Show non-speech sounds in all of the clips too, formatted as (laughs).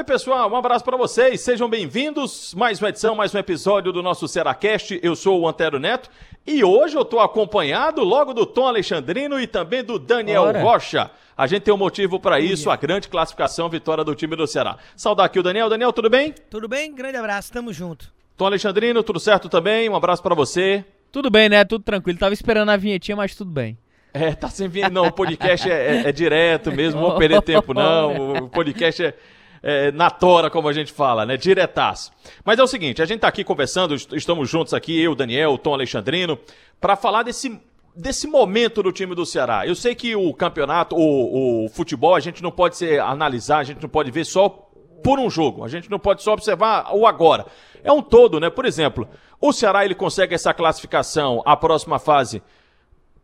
Oi, pessoal, um abraço para vocês. Sejam bem-vindos. Mais uma edição, mais um episódio do nosso Seracast. Eu sou o Antero Neto e hoje eu estou acompanhado logo do Tom Alexandrino e também do Daniel Ora. Rocha. A gente tem um motivo para isso, a grande classificação, vitória do time do Ceará. Saudar aqui o Daniel. Daniel, tudo bem? Tudo bem? Grande abraço, tamo junto. Tom Alexandrino, tudo certo também? Um abraço para você. Tudo bem, né? Tudo tranquilo. Tava esperando a vinhetinha, mas tudo bem. É, tá sem vinheta. Não, o podcast é, é- é direto mesmo, não vou perder tempo não. (laughs) O podcast é, é na tora, como a gente fala, né? Diretaço. Mas é o seguinte, a gente tá aqui conversando, est- estamos juntos aqui, eu, Daniel, o Tom Alexandrino, para falar desse, desse momento do time do Ceará. Eu sei que o campeonato, o, o futebol, a gente não pode se analisar, a gente não pode ver só por um jogo. A gente não pode só observar o agora. É um todo, né? Por exemplo, o Ceará ele consegue essa classificação, a próxima fase,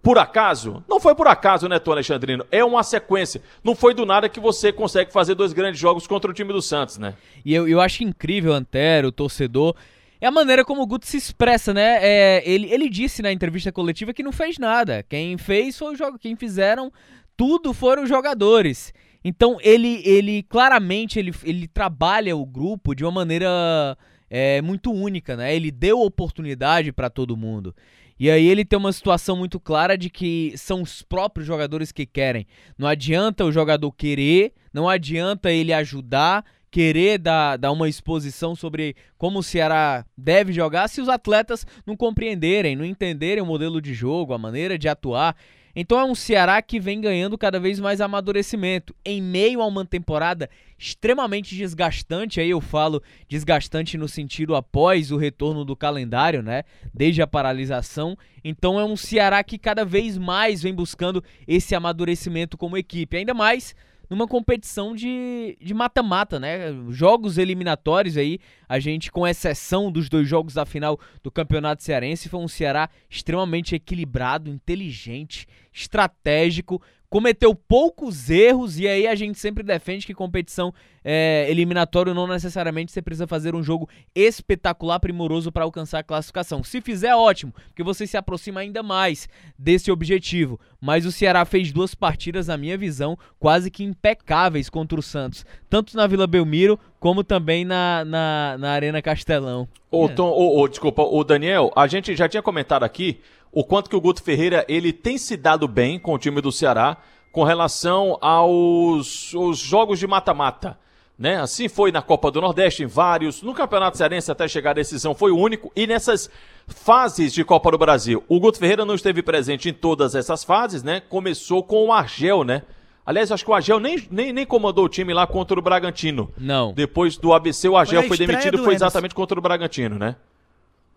por acaso? Não foi por acaso, né, Tom Alexandrino? É uma sequência. Não foi do nada que você consegue fazer dois grandes jogos contra o time do Santos, né? E eu, eu acho incrível, Antero, o torcedor, é a maneira como o Guto se expressa, né? É, ele, ele disse na entrevista coletiva que não fez nada. Quem fez foi o jogo. Quem fizeram tudo foram os jogadores. Então ele, ele claramente ele, ele trabalha o grupo de uma maneira é, muito única, né? Ele deu oportunidade para todo mundo. E aí ele tem uma situação muito clara de que são os próprios jogadores que querem. Não adianta o jogador querer, não adianta ele ajudar, querer dar, dar uma exposição sobre como o Ceará deve jogar se os atletas não compreenderem, não entenderem o modelo de jogo, a maneira de atuar. Então é um Ceará que vem ganhando cada vez mais amadurecimento em meio a uma temporada extremamente desgastante. Aí eu falo desgastante no sentido após o retorno do calendário, né? Desde a paralisação. Então é um Ceará que cada vez mais vem buscando esse amadurecimento como equipe. Ainda mais numa competição de mata-mata, né? Jogos eliminatórios aí, a gente, com exceção dos dois jogos da final do Campeonato Cearense, foi um Ceará extremamente equilibrado, inteligente, estratégico, cometeu poucos erros e aí a gente sempre defende que competição é, eliminatória não necessariamente você precisa fazer um jogo espetacular, primoroso para alcançar a classificação. Se fizer, ótimo, porque você se aproxima ainda mais desse objetivo. Mas o Ceará fez duas partidas, na minha visão, quase que impecáveis contra o Santos, tanto na Vila Belmiro como também na, na, na Arena Castelão. Ô, É. Tom, ô, ô, desculpa, o Daniel, a gente já tinha comentado aqui o quanto que o Guto Ferreira ele tem se dado bem com o time do Ceará com relação aos, aos jogos de mata-mata. Né? Assim foi na Copa do Nordeste, em vários. No Campeonato Cearense, até chegar à decisão, foi o único. E nessas fases de Copa do Brasil, o Guto Ferreira não esteve presente em todas essas fases, né? Começou com o Argel, né? Aliás, acho que o Argel nem, nem, nem comandou o time lá contra o Bragantino. Não. Depois do ABC, o Argel foi estreia demitido, do foi exatamente contra o Bragantino, né?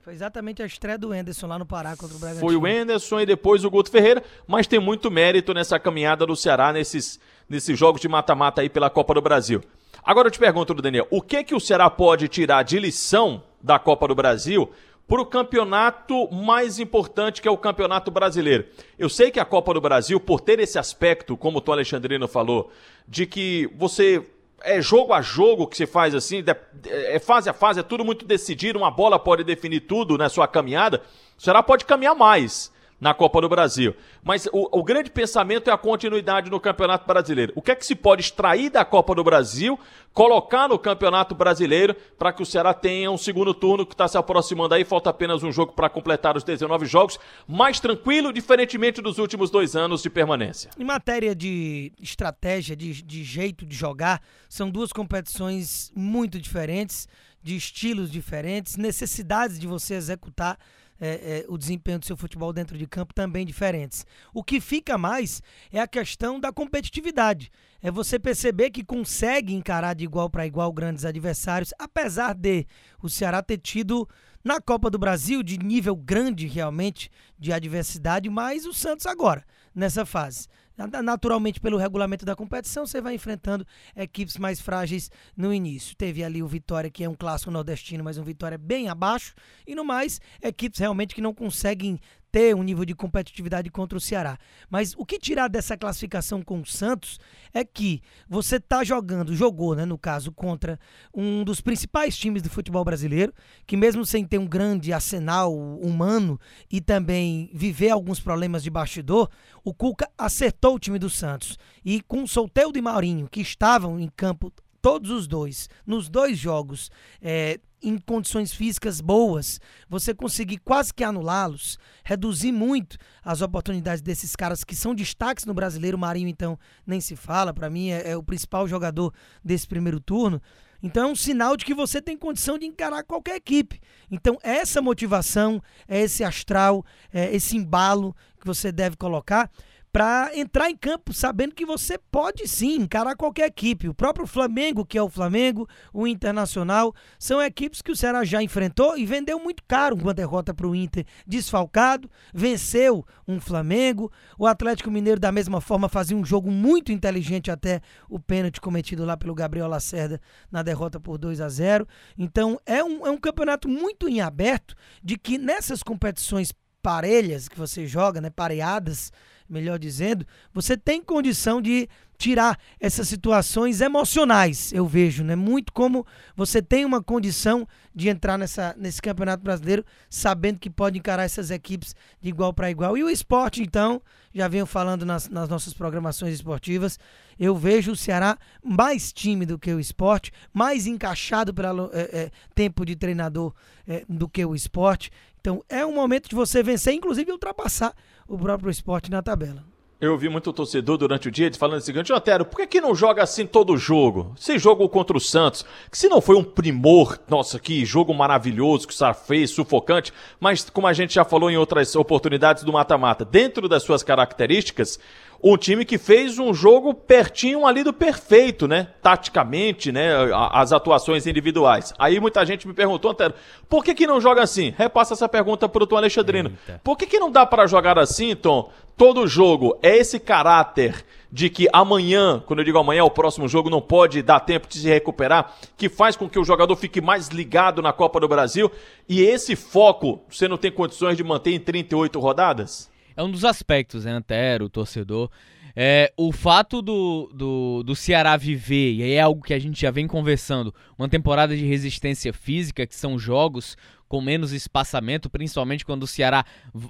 Foi exatamente a estreia do Anderson lá no Pará contra o Bragantino. Foi o Enderson e depois o Guto Ferreira, mas tem muito mérito nessa caminhada do Ceará nesses, nesses jogos de mata-mata aí pela Copa do Brasil. Agora eu te pergunto, Daniel, o que que o Ceará pode tirar de lição da Copa do Brasil para o campeonato mais importante que é o Campeonato Brasileiro? Eu sei que a Copa do Brasil, por ter esse aspecto, como o Tom Alexandrino falou, de que você é jogo a jogo que se faz assim, de- é fase a fase, é tudo muito decidido, uma bola pode definir tudo na sua caminhada. O Ceará pode caminhar mais na Copa do Brasil. Mas o, o grande pensamento é a continuidade no Campeonato Brasileiro. O que é que se pode extrair da Copa do Brasil, colocar no Campeonato Brasileiro, para que o Ceará tenha um segundo turno que está se aproximando aí, falta apenas um jogo para completar os 19 jogos, mais tranquilo, diferentemente dos últimos dois anos de permanência. Em matéria de estratégia, de, de jeito de jogar, são duas competições muito diferentes, de estilos diferentes, necessidades de você executar é, é, o desempenho do seu futebol dentro de campo também diferentes. O que fica mais é a questão da competitividade. É você perceber que consegue encarar de igual para igual grandes adversários, apesar de o Ceará ter tido na Copa do Brasil de nível grande realmente de adversidade, mas o Santos agora nessa fase. Na- Naturalmente, pelo regulamento da competição, você vai enfrentando equipes mais frágeis no início. Teve ali o Vitória, que é um clássico nordestino, mas um Vitória bem abaixo. E no mais, equipes realmente que não conseguem ter um nível de competitividade contra o Ceará. Mas o que tirar dessa classificação com o Santos é que você está jogando, jogou, né, no caso, contra um dos principais times do futebol brasileiro, que mesmo sem ter um grande arsenal humano e também viver alguns problemas de bastidor, o Cuca acertou o time do Santos. E com o Solteiro e Maurinho, que estavam em campo todos os dois, nos dois jogos, é, em condições físicas boas, você conseguir quase que anulá-los, reduzir muito as oportunidades desses caras que são destaques no brasileiro. O Marinho, então, nem se fala, para mim é, é, o principal jogador desse primeiro turno. Então é um sinal de que você tem condição de encarar qualquer equipe. Então, essa motivação, é esse astral, é esse embalo que você deve colocar para entrar em campo sabendo que você pode sim encarar qualquer equipe. O próprio Flamengo, que é o Flamengo, o Internacional, são equipes que o Ceará já enfrentou e vendeu muito caro com a derrota para o Inter desfalcado, venceu um Flamengo. O Atlético Mineiro, da mesma forma, fazia um jogo muito inteligente até o pênalti cometido lá pelo Gabriel Lacerda na derrota por 2 a 0 Então é um, é um campeonato muito em aberto de que nessas competições parelhas que você joga, né, pareadas, melhor dizendo, você tem condição de tirar essas situações emocionais, eu vejo, né? Muito como você tem uma condição de entrar nessa, nesse Campeonato Brasileiro sabendo que pode encarar essas equipes de igual para igual. E o esporte, então, já venho falando nas, nas nossas programações esportivas, eu vejo o Ceará mais tímido que o esporte, mais encaixado pelo é, é, tempo de treinador é, do que o esporte. Então é um momento de você vencer, inclusive ultrapassar o próprio esporte na tabela. Eu ouvi muito torcedor durante o dia falando o seguinte, Otero, por que, que não joga assim todo jogo? Você jogou contra o Santos, que se não foi um primor, nossa, que jogo maravilhoso que o Sar fez, sufocante, mas como a gente já falou em outras oportunidades do mata-mata, dentro das suas características, um time que fez um jogo pertinho ali do perfeito, né? Taticamente, né? As atuações individuais. Aí muita gente me perguntou, Antero, por que, que não joga assim? Repassa essa pergunta pro Tom Alexandrino. Eita. Por que, que não dá para jogar assim, Tom? Todo jogo é esse caráter de que amanhã, quando eu digo amanhã, o próximo jogo não pode dar tempo de se recuperar, que faz com que o jogador fique mais ligado na Copa do Brasil e esse foco você não tem condições de manter em 38 rodadas? é um dos aspectos, né, Antero, torcedor. É, o fato do, do, do Ceará viver, e aí é algo que a gente já vem conversando, uma temporada de resistência física, que são jogos com menos espaçamento, principalmente quando o Ceará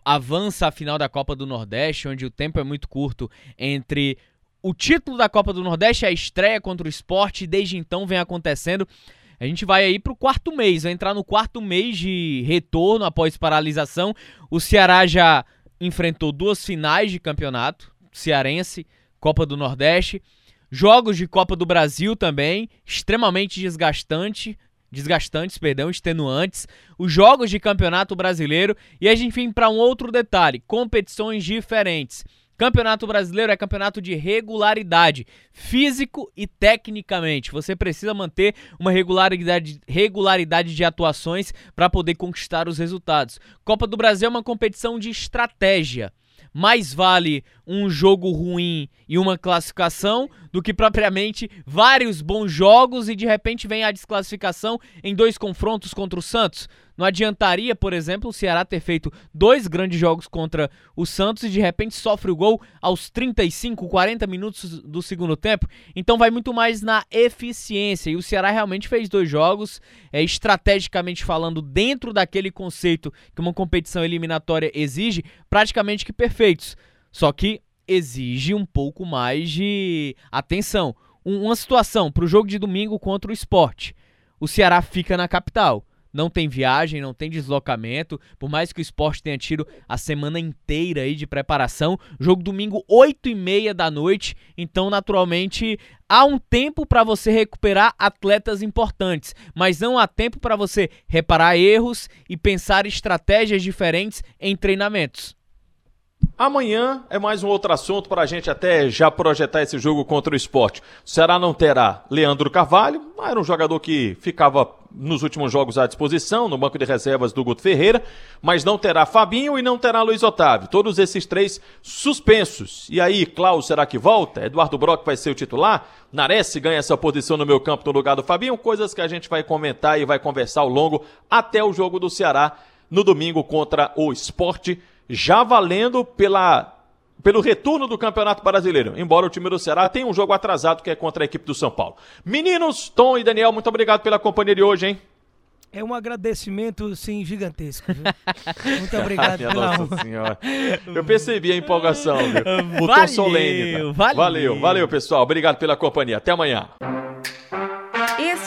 avança à final da Copa do Nordeste, onde o tempo é muito curto entre o título da Copa do Nordeste, a estreia contra o esporte, e desde então vem acontecendo. A gente vai aí pro quarto mês, vai entrar no quarto mês de retorno após paralisação. O Ceará já enfrentou duas finais de campeonato cearense, Copa do Nordeste, jogos de Copa do Brasil também, extremamente desgastante, desgastantes, perdão, extenuantes, os jogos de Campeonato Brasileiro e a gente vem para um outro detalhe, competições diferentes. Campeonato Brasileiro é campeonato de regularidade, físico e tecnicamente. Você precisa manter uma regularidade, regularidade de atuações para poder conquistar os resultados. Copa do Brasil é uma competição de estratégia mais vale um jogo ruim e uma classificação do que propriamente vários bons jogos e de repente vem a desclassificação em dois confrontos contra o Santos. Não adiantaria, por exemplo, o Ceará ter feito dois grandes jogos contra o Santos e de repente sofre o gol aos 35, 40 minutos do segundo tempo. Então vai muito mais na eficiência. E o Ceará realmente fez dois jogos, é, estrategicamente falando, dentro daquele conceito que uma competição eliminatória exige, praticamente que perfeitos. Só que exige um pouco mais de atenção. Um, uma situação para o jogo de domingo contra o esporte. O Ceará fica na capital não tem viagem, não tem deslocamento, por mais que o esporte tenha tido a semana inteira aí de preparação, jogo domingo 8 e meia da noite, então naturalmente há um tempo para você recuperar atletas importantes, mas não há tempo para você reparar erros e pensar estratégias diferentes em treinamentos. Amanhã é mais um outro assunto para a gente até já projetar esse jogo contra o esporte. O Ceará não terá Leandro Carvalho, era um jogador que ficava nos últimos jogos à disposição, no banco de reservas do Guto Ferreira, mas não terá Fabinho e não terá Luiz Otávio. Todos esses três suspensos. E aí, Klaus, será que volta? Eduardo Brock vai ser o titular? Nares ganha essa posição no meu campo no lugar do Fabinho? Coisas que a gente vai comentar e vai conversar ao longo até o jogo do Ceará no domingo contra o esporte já valendo pela pelo retorno do Campeonato Brasileiro, embora o time do Ceará tenha um jogo atrasado que é contra a equipe do São Paulo. Meninos, Tom e Daniel, muito obrigado pela companhia de hoje, hein? É um agradecimento, sim, gigantesco. Viu? (laughs) Muito obrigado pela Nossa. Senhora. Eu percebi a empolgação, viu? (laughs) O tom Valeu, solene. tá? valeu. valeu, valeu, pessoal. Obrigado pela companhia. Até amanhã.